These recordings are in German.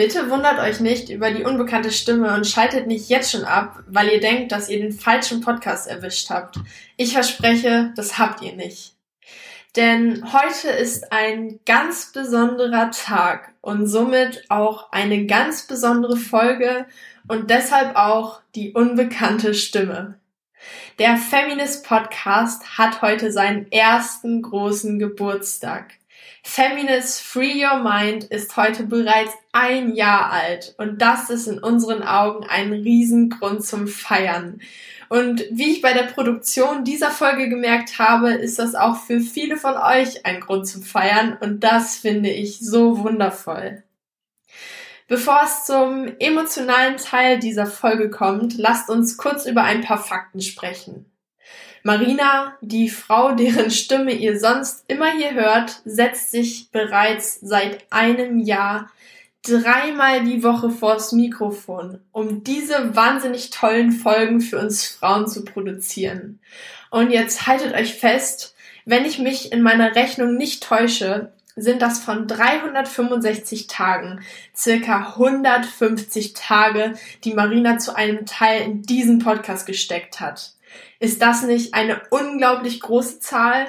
Bitte wundert euch nicht über die unbekannte Stimme und schaltet nicht jetzt schon ab, weil ihr denkt, dass ihr den falschen Podcast erwischt habt. Ich verspreche, das habt ihr nicht. Denn heute ist ein ganz besonderer Tag und somit auch eine ganz besondere Folge und deshalb auch die unbekannte Stimme. Der Feminist Podcast hat heute seinen ersten großen Geburtstag. Feminist Free Your Mind ist heute bereits ein Jahr alt und das ist in unseren Augen ein Riesengrund zum Feiern. Und wie ich bei der Produktion dieser Folge gemerkt habe, ist das auch für viele von euch ein Grund zum Feiern und das finde ich so wundervoll. Bevor es zum emotionalen Teil dieser Folge kommt, lasst uns kurz über ein paar Fakten sprechen. Marina, die Frau, deren Stimme ihr sonst immer hier hört, setzt sich bereits seit einem Jahr dreimal die Woche vors Mikrofon, um diese wahnsinnig tollen Folgen für uns Frauen zu produzieren. Und jetzt haltet euch fest, wenn ich mich in meiner Rechnung nicht täusche, sind das von 365 Tagen circa 150 Tage, die Marina zu einem Teil in diesen Podcast gesteckt hat. Ist das nicht eine unglaublich große Zahl?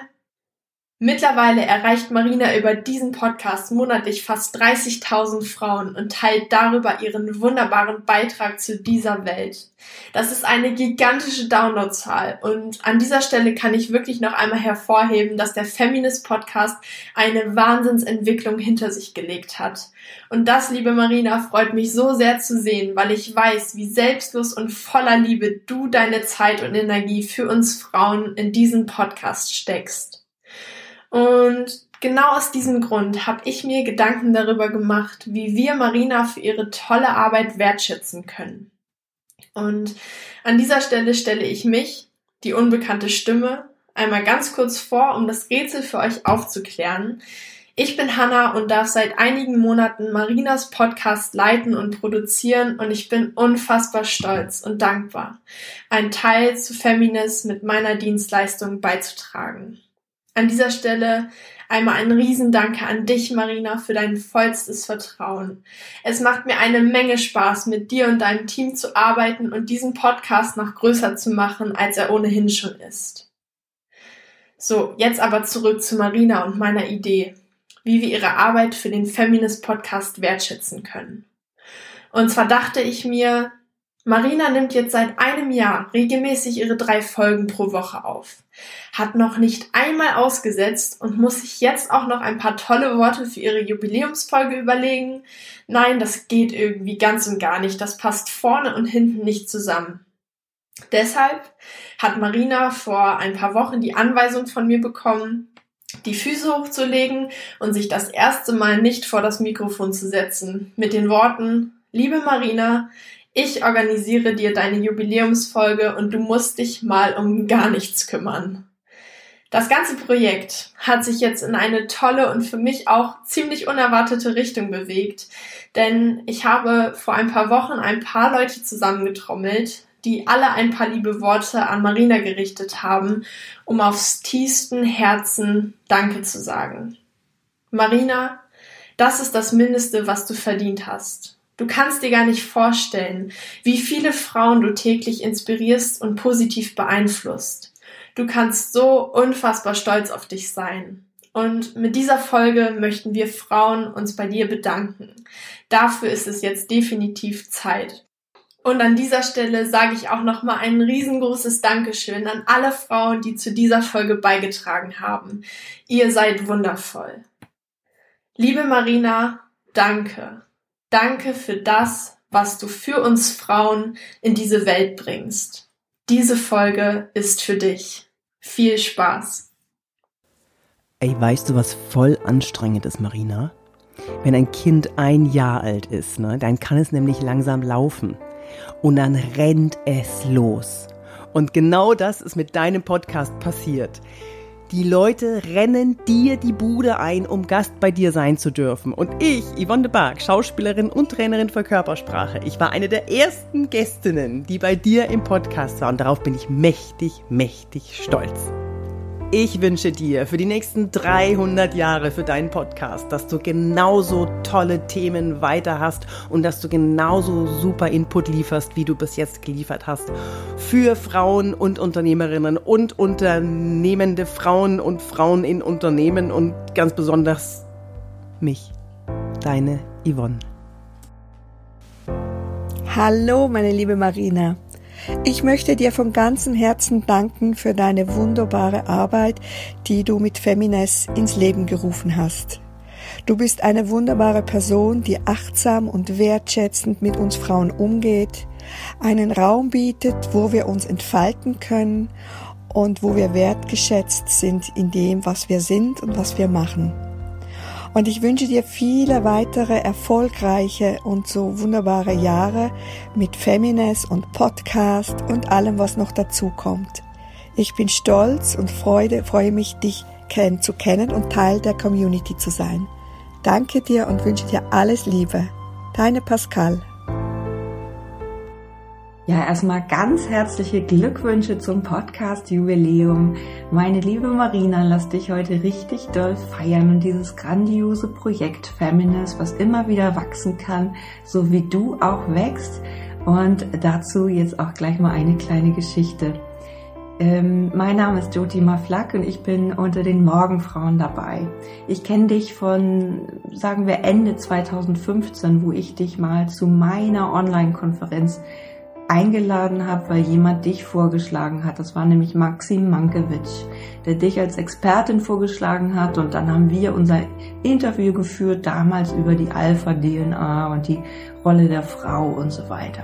Mittlerweile erreicht Marina über diesen Podcast monatlich fast 30.000 Frauen und teilt darüber ihren wunderbaren Beitrag zu dieser Welt. Das ist eine gigantische Downloadzahl und an dieser Stelle kann ich wirklich noch einmal hervorheben, dass der Feminist Podcast eine Wahnsinnsentwicklung hinter sich gelegt hat. Und das, liebe Marina, freut mich so sehr zu sehen, weil ich weiß, wie selbstlos und voller Liebe du deine Zeit und Energie für uns Frauen in diesen Podcast steckst. Und genau aus diesem Grund habe ich mir Gedanken darüber gemacht, wie wir Marina für ihre tolle Arbeit wertschätzen können. Und an dieser Stelle stelle ich mich, die unbekannte Stimme, einmal ganz kurz vor, um das Rätsel für euch aufzuklären. Ich bin Hanna und darf seit einigen Monaten Marinas Podcast leiten und produzieren und ich bin unfassbar stolz und dankbar, einen Teil zu Feminist mit meiner Dienstleistung beizutragen. An dieser Stelle einmal ein Riesendanke an dich, Marina, für dein vollstes Vertrauen. Es macht mir eine Menge Spaß, mit dir und deinem Team zu arbeiten und diesen Podcast noch größer zu machen, als er ohnehin schon ist. So, jetzt aber zurück zu Marina und meiner Idee, wie wir ihre Arbeit für den Feminist Podcast wertschätzen können. Und zwar dachte ich mir, Marina nimmt jetzt seit einem Jahr regelmäßig ihre drei Folgen pro Woche auf, hat noch nicht einmal ausgesetzt und muss sich jetzt auch noch ein paar tolle Worte für ihre Jubiläumsfolge überlegen. Nein, das geht irgendwie ganz und gar nicht, das passt vorne und hinten nicht zusammen. Deshalb hat Marina vor ein paar Wochen die Anweisung von mir bekommen, die Füße hochzulegen und sich das erste Mal nicht vor das Mikrofon zu setzen, mit den Worten, liebe Marina, ich organisiere dir deine Jubiläumsfolge und du musst dich mal um gar nichts kümmern. Das ganze Projekt hat sich jetzt in eine tolle und für mich auch ziemlich unerwartete Richtung bewegt, denn ich habe vor ein paar Wochen ein paar Leute zusammengetrommelt, die alle ein paar liebe Worte an Marina gerichtet haben, um aufs tiefsten Herzen Danke zu sagen. Marina, das ist das Mindeste, was du verdient hast. Du kannst dir gar nicht vorstellen, wie viele Frauen du täglich inspirierst und positiv beeinflusst. Du kannst so unfassbar stolz auf dich sein. Und mit dieser Folge möchten wir Frauen uns bei dir bedanken. Dafür ist es jetzt definitiv Zeit. Und an dieser Stelle sage ich auch nochmal ein riesengroßes Dankeschön an alle Frauen, die zu dieser Folge beigetragen haben. Ihr seid wundervoll. Liebe Marina, danke. Danke für das, was du für uns Frauen in diese Welt bringst. Diese Folge ist für dich. Viel Spaß. Ey, weißt du, was voll anstrengend ist, Marina? wenn ein Kind ein Jahr alt ist, ne, dann kann es nämlich langsam laufen. Und dann rennt es los. Und genau das ist mit deinem Podcast passiert. Die Leute rennen dir die Bude ein, um Gast bei dir sein zu dürfen. Und ich, Yvonne de Barg, Schauspielerin und Trainerin für Körpersprache, ich war eine der ersten Gästinnen, die bei dir im Podcast war. Und darauf bin ich mächtig, mächtig stolz. Ich wünsche dir für die nächsten 300 Jahre für deinen Podcast, dass du genauso tolle Themen weiter hast und dass du genauso super Input lieferst, wie du bis jetzt geliefert hast. Für Frauen und Unternehmerinnen und unternehmende Frauen und Frauen in Unternehmen und ganz besonders mich, deine Yvonne. Hallo, meine liebe Marina. Ich möchte dir von ganzem Herzen danken für deine wunderbare Arbeit, die du mit Femines ins Leben gerufen hast. Du bist eine wunderbare Person, die achtsam und wertschätzend mit uns Frauen umgeht, einen Raum bietet, wo wir uns entfalten können und wo wir wertgeschätzt sind in dem, was wir sind und was wir machen. Und ich wünsche dir viele weitere erfolgreiche und so wunderbare Jahre mit Femines und Podcast und allem, was noch dazu kommt. Ich bin stolz und Freude, freue mich, dich kennen, zu kennen und Teil der Community zu sein. Danke dir und wünsche dir alles Liebe. Deine Pascal. Ja, erstmal ganz herzliche Glückwünsche zum Podcast-Jubiläum. Meine liebe Marina, lass dich heute richtig doll feiern und dieses grandiose Projekt Feminist, was immer wieder wachsen kann, so wie du auch wächst. Und dazu jetzt auch gleich mal eine kleine Geschichte. Ähm, mein Name ist Joti Maflack und ich bin unter den Morgenfrauen dabei. Ich kenne dich von, sagen wir, Ende 2015, wo ich dich mal zu meiner Online-Konferenz eingeladen habe, weil jemand dich vorgeschlagen hat. Das war nämlich Maxim Mankiewicz, der dich als Expertin vorgeschlagen hat. Und dann haben wir unser Interview geführt, damals über die Alpha-DNA und die Rolle der Frau und so weiter.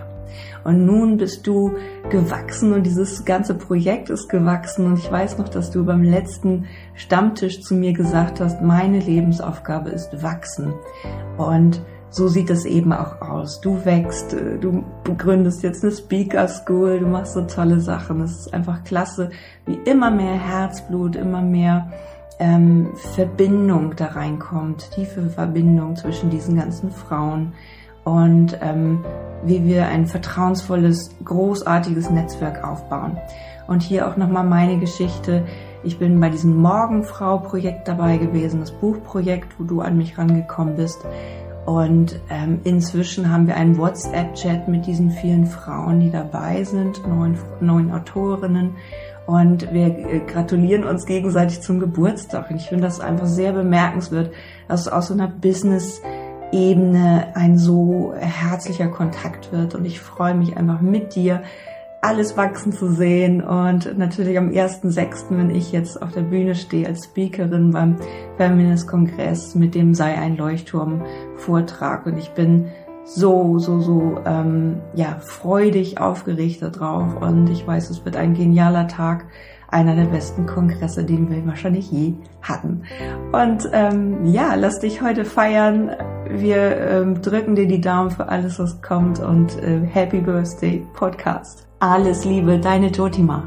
Und nun bist du gewachsen und dieses ganze Projekt ist gewachsen. Und ich weiß noch, dass du beim letzten Stammtisch zu mir gesagt hast, meine Lebensaufgabe ist wachsen. Und so sieht es eben auch aus. Du wächst, äh, du gründest jetzt eine Speaker School, du machst so tolle Sachen. Es ist einfach klasse, wie immer mehr Herzblut, immer mehr ähm, Verbindung da reinkommt, tiefe Verbindung zwischen diesen ganzen Frauen und ähm, wie wir ein vertrauensvolles, großartiges Netzwerk aufbauen. Und hier auch nochmal meine Geschichte. Ich bin bei diesem Morgenfrau-Projekt dabei gewesen, das Buchprojekt, wo du an mich rangekommen bist. Und ähm, inzwischen haben wir einen WhatsApp-Chat mit diesen vielen Frauen, die dabei sind, neun, neun Autorinnen. Und wir äh, gratulieren uns gegenseitig zum Geburtstag. Und ich finde das einfach sehr bemerkenswert, dass aus so einer Business-Ebene ein so herzlicher Kontakt wird. Und ich freue mich einfach mit dir, alles wachsen zu sehen und natürlich am 1.6., wenn ich jetzt auf der Bühne stehe als Speakerin beim Feminist Kongress mit dem Sei ein Leuchtturm Vortrag und ich bin so, so, so, ähm, ja, freudig aufgeregt darauf und ich weiß, es wird ein genialer Tag, einer der besten Kongresse, den wir wahrscheinlich je hatten. Und ähm, ja, lass dich heute feiern. Wir ähm, drücken dir die Daumen für alles, was kommt und äh, Happy Birthday Podcast. Alles Liebe, deine Jotima.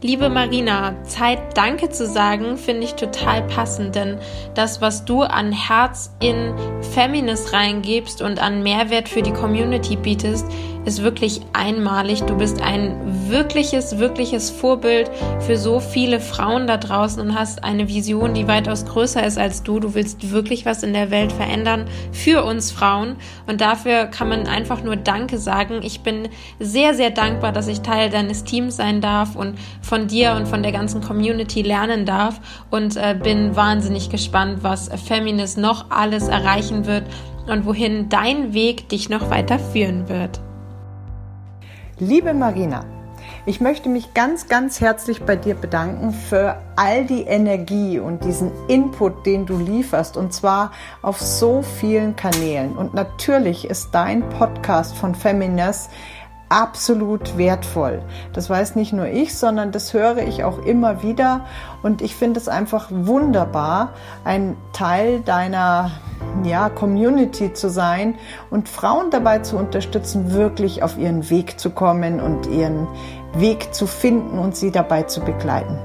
Liebe Marina, Zeit Danke zu sagen, finde ich total passend, denn das, was du an Herz in Feminist reingibst und an Mehrwert für die Community bietest, ist wirklich einmalig. Du bist ein wirkliches, wirkliches Vorbild für so viele Frauen da draußen und hast eine Vision, die weitaus größer ist als du. Du willst wirklich was in der Welt verändern für uns Frauen und dafür kann man einfach nur Danke sagen. Ich bin sehr, sehr dankbar, dass ich Teil deines Teams sein darf und von dir und von der ganzen Community lernen darf und äh, bin wahnsinnig gespannt, was Feminist noch alles erreichen wird und wohin dein Weg dich noch weiter führen wird. Liebe Marina, ich möchte mich ganz, ganz herzlich bei dir bedanken für all die Energie und diesen Input, den du lieferst, und zwar auf so vielen Kanälen. Und natürlich ist dein Podcast von Feminist absolut wertvoll. Das weiß nicht nur ich, sondern das höre ich auch immer wieder und ich finde es einfach wunderbar, ein Teil deiner ja, Community zu sein und Frauen dabei zu unterstützen, wirklich auf ihren Weg zu kommen und ihren Weg zu finden und sie dabei zu begleiten.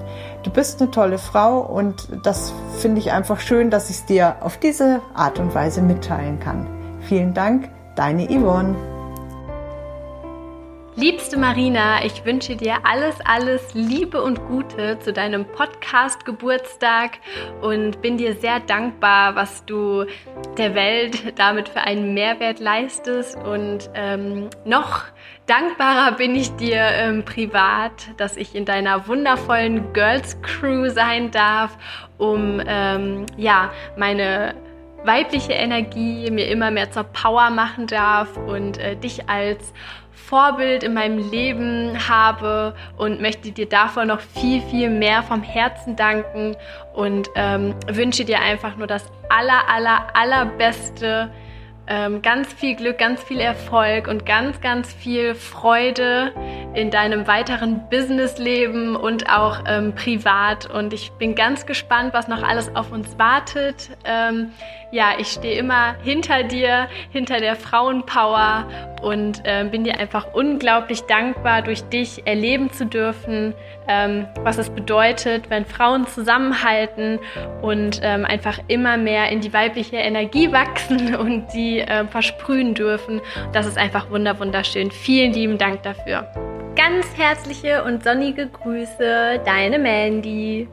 Du bist eine tolle Frau und das finde ich einfach schön, dass ich es dir auf diese Art und Weise mitteilen kann. Vielen Dank, deine Yvonne. Liebste Marina, ich wünsche dir alles, alles Liebe und Gute zu deinem Podcast Geburtstag und bin dir sehr dankbar, was du der Welt damit für einen Mehrwert leistest. Und ähm, noch dankbarer bin ich dir ähm, privat, dass ich in deiner wundervollen Girls Crew sein darf, um ähm, ja meine weibliche Energie mir immer mehr zur Power machen darf und äh, dich als Vorbild in meinem Leben habe und möchte dir davor noch viel, viel mehr vom Herzen danken und ähm, wünsche dir einfach nur das aller, aller, allerbeste ähm, ganz viel Glück, ganz viel Erfolg und ganz, ganz viel Freude in deinem weiteren Businessleben und auch ähm, privat. Und ich bin ganz gespannt, was noch alles auf uns wartet. Ähm, ja, ich stehe immer hinter dir, hinter der Frauenpower und ähm, bin dir einfach unglaublich dankbar, durch dich erleben zu dürfen, ähm, was es bedeutet, wenn Frauen zusammenhalten und ähm, einfach immer mehr in die weibliche Energie wachsen und die äh, versprühen dürfen. Das ist einfach wunderschön. Vielen lieben Dank dafür. Ganz herzliche und sonnige Grüße, deine Mandy.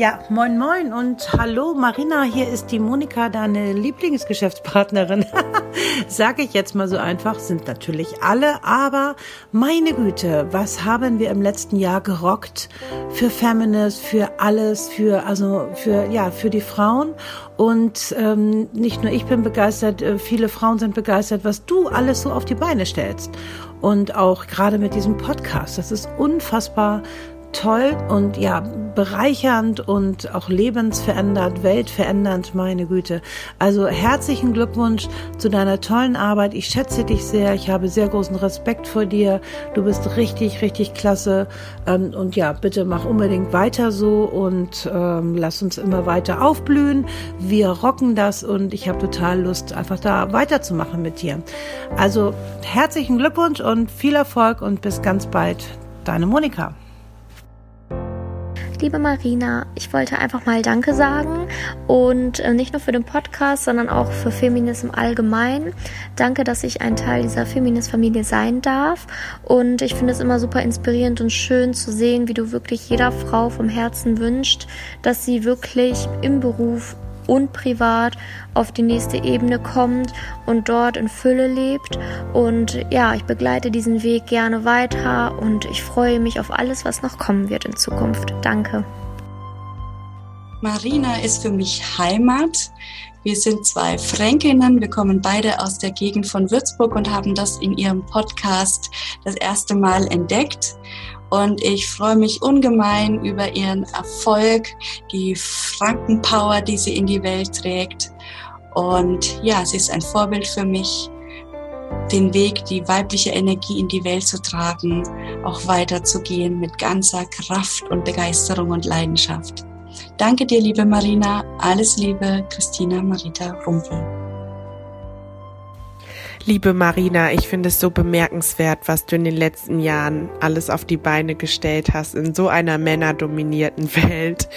Ja, moin moin und hallo Marina, hier ist die Monika, deine Lieblingsgeschäftspartnerin. Sag ich jetzt mal so einfach, sind natürlich alle, aber meine Güte, was haben wir im letzten Jahr gerockt für Feminist, für alles, für also für ja für die Frauen? Und ähm, nicht nur ich bin begeistert, äh, viele Frauen sind begeistert, was du alles so auf die Beine stellst. Und auch gerade mit diesem Podcast, das ist unfassbar toll und ja, bereichernd und auch lebensverändert, weltverändernd, meine Güte. Also herzlichen Glückwunsch zu deiner tollen Arbeit. Ich schätze dich sehr. Ich habe sehr großen Respekt vor dir. Du bist richtig, richtig klasse. Ähm, und ja, bitte mach unbedingt weiter so und ähm, lass uns immer weiter aufblühen. Wir rocken das und ich habe total Lust, einfach da weiterzumachen mit dir. Also herzlichen Glückwunsch und viel Erfolg und bis ganz bald. Deine Monika liebe Marina. Ich wollte einfach mal Danke sagen und äh, nicht nur für den Podcast, sondern auch für Feminism allgemein. Danke, dass ich ein Teil dieser Feminist-Familie sein darf. Und ich finde es immer super inspirierend und schön zu sehen, wie du wirklich jeder Frau vom Herzen wünscht, dass sie wirklich im Beruf und privat auf die nächste Ebene kommt und dort in Fülle lebt. Und ja, ich begleite diesen Weg gerne weiter und ich freue mich auf alles, was noch kommen wird in Zukunft. Danke. Marina ist für mich Heimat. Wir sind zwei Fränkinnen. Wir kommen beide aus der Gegend von Würzburg und haben das in ihrem Podcast das erste Mal entdeckt. Und ich freue mich ungemein über ihren Erfolg, die Frankenpower, die sie in die Welt trägt. Und ja, sie ist ein Vorbild für mich, den Weg, die weibliche Energie in die Welt zu tragen, auch weiterzugehen mit ganzer Kraft und Begeisterung und Leidenschaft. Danke dir, liebe Marina. Alles Liebe, Christina Marita Rumpel. Liebe Marina, ich finde es so bemerkenswert, was du in den letzten Jahren alles auf die Beine gestellt hast in so einer männerdominierten Welt.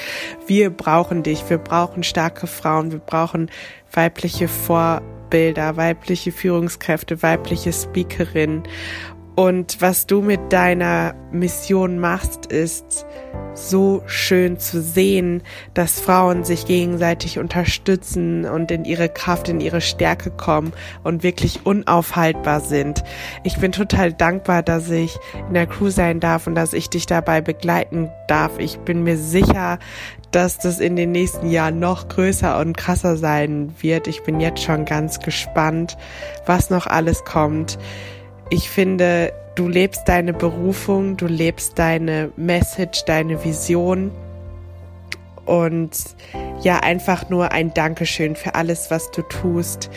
Wir brauchen dich, wir brauchen starke Frauen, wir brauchen weibliche Vorbilder, weibliche Führungskräfte, weibliche Speakerinnen. Und was du mit deiner Mission machst, ist so schön zu sehen, dass Frauen sich gegenseitig unterstützen und in ihre Kraft, in ihre Stärke kommen und wirklich unaufhaltbar sind. Ich bin total dankbar, dass ich in der Crew sein darf und dass ich dich dabei begleiten darf. Ich bin mir sicher, dass das in den nächsten Jahren noch größer und krasser sein wird. Ich bin jetzt schon ganz gespannt, was noch alles kommt ich finde, du lebst deine Berufung, du lebst deine Message, deine Vision und ja, einfach nur ein Dankeschön für alles, was du tust,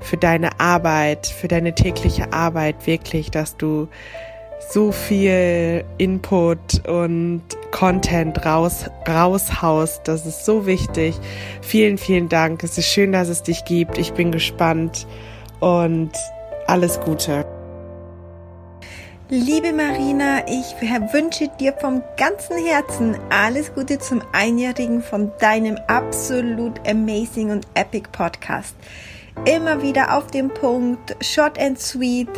für deine Arbeit, für deine tägliche Arbeit wirklich, dass du so viel Input und Content raus, raushaust. Das ist so wichtig. Vielen, vielen Dank. Es ist schön, dass es dich gibt. Ich bin gespannt und alles Gute. Liebe Marina, ich wünsche dir vom ganzen Herzen alles Gute zum Einjährigen von deinem absolut amazing und epic Podcast. Immer wieder auf dem Punkt, short and sweet,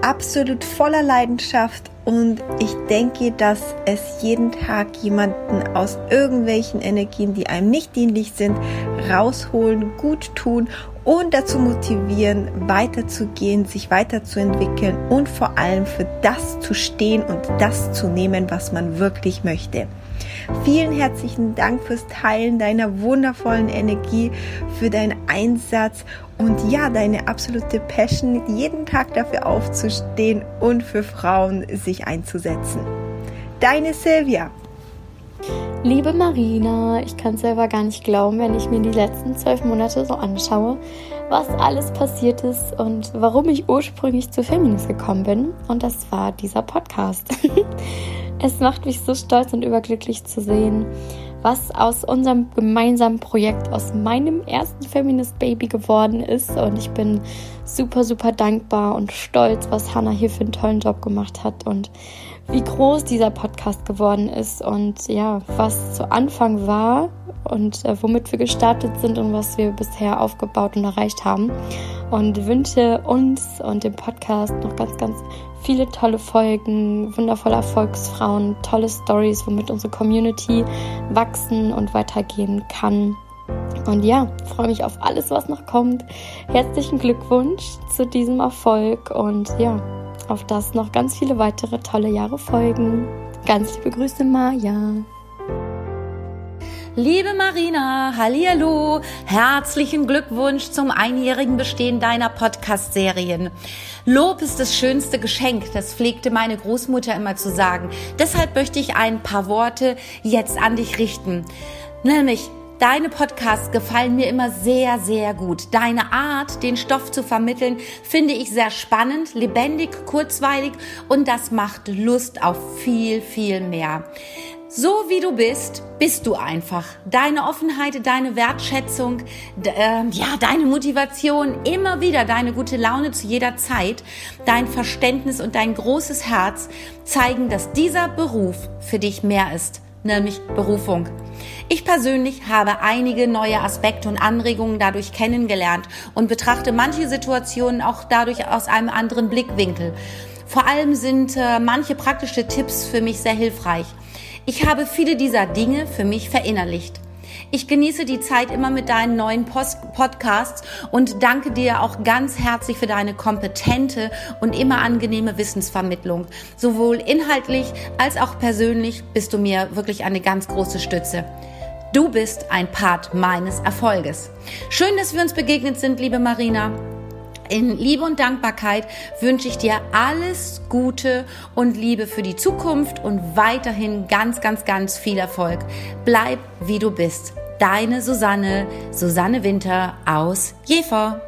absolut voller Leidenschaft und ich denke, dass es jeden Tag jemanden aus irgendwelchen Energien, die einem nicht dienlich sind, rausholen, gut tun und dazu motivieren, weiterzugehen, sich weiterzuentwickeln und vor allem für das zu stehen und das zu nehmen, was man wirklich möchte. Vielen herzlichen Dank fürs Teilen deiner wundervollen Energie, für deinen Einsatz und ja, deine absolute Passion, jeden Tag dafür aufzustehen und für Frauen sich einzusetzen. Deine Silvia. Liebe Marina, ich kann es selber gar nicht glauben, wenn ich mir die letzten zwölf Monate so anschaue, was alles passiert ist und warum ich ursprünglich zu Feminist gekommen bin. Und das war dieser Podcast. es macht mich so stolz und überglücklich zu sehen, was aus unserem gemeinsamen Projekt, aus meinem ersten Feminist Baby geworden ist. Und ich bin super, super dankbar und stolz, was Hannah hier für einen tollen Job gemacht hat und wie groß dieser Podcast geworden ist und ja, was zu Anfang war und äh, womit wir gestartet sind und was wir bisher aufgebaut und erreicht haben. Und wünsche uns und dem Podcast noch ganz, ganz viele tolle Folgen, wundervolle Erfolgsfrauen, tolle Stories, womit unsere Community wachsen und weitergehen kann. Und ja, freue mich auf alles, was noch kommt. Herzlichen Glückwunsch zu diesem Erfolg und ja, auf das noch ganz viele weitere tolle Jahre folgen. Ganz liebe Grüße, Maja. Liebe Marina, hallo, herzlichen Glückwunsch zum einjährigen Bestehen deiner Podcast-Serien. Lob ist das schönste Geschenk, das pflegte meine Großmutter immer zu sagen. Deshalb möchte ich ein paar Worte jetzt an dich richten. Nämlich, Deine Podcasts gefallen mir immer sehr, sehr gut. Deine Art, den Stoff zu vermitteln, finde ich sehr spannend, lebendig, kurzweilig und das macht Lust auf viel, viel mehr. So wie du bist, bist du einfach. Deine Offenheit, deine Wertschätzung, äh, ja, deine Motivation, immer wieder deine gute Laune zu jeder Zeit, dein Verständnis und dein großes Herz zeigen, dass dieser Beruf für dich mehr ist, nämlich Berufung. Ich persönlich habe einige neue Aspekte und Anregungen dadurch kennengelernt und betrachte manche Situationen auch dadurch aus einem anderen Blickwinkel. Vor allem sind äh, manche praktische Tipps für mich sehr hilfreich. Ich habe viele dieser Dinge für mich verinnerlicht. Ich genieße die Zeit immer mit deinen neuen Post Podcasts und danke dir auch ganz herzlich für deine kompetente und immer angenehme Wissensvermittlung. Sowohl inhaltlich als auch persönlich bist du mir wirklich eine ganz große Stütze. Du bist ein Part meines Erfolges. Schön, dass wir uns begegnet sind, liebe Marina. In Liebe und Dankbarkeit wünsche ich dir alles Gute und Liebe für die Zukunft und weiterhin ganz, ganz, ganz viel Erfolg. Bleib wie du bist. Deine Susanne, Susanne Winter aus Jever.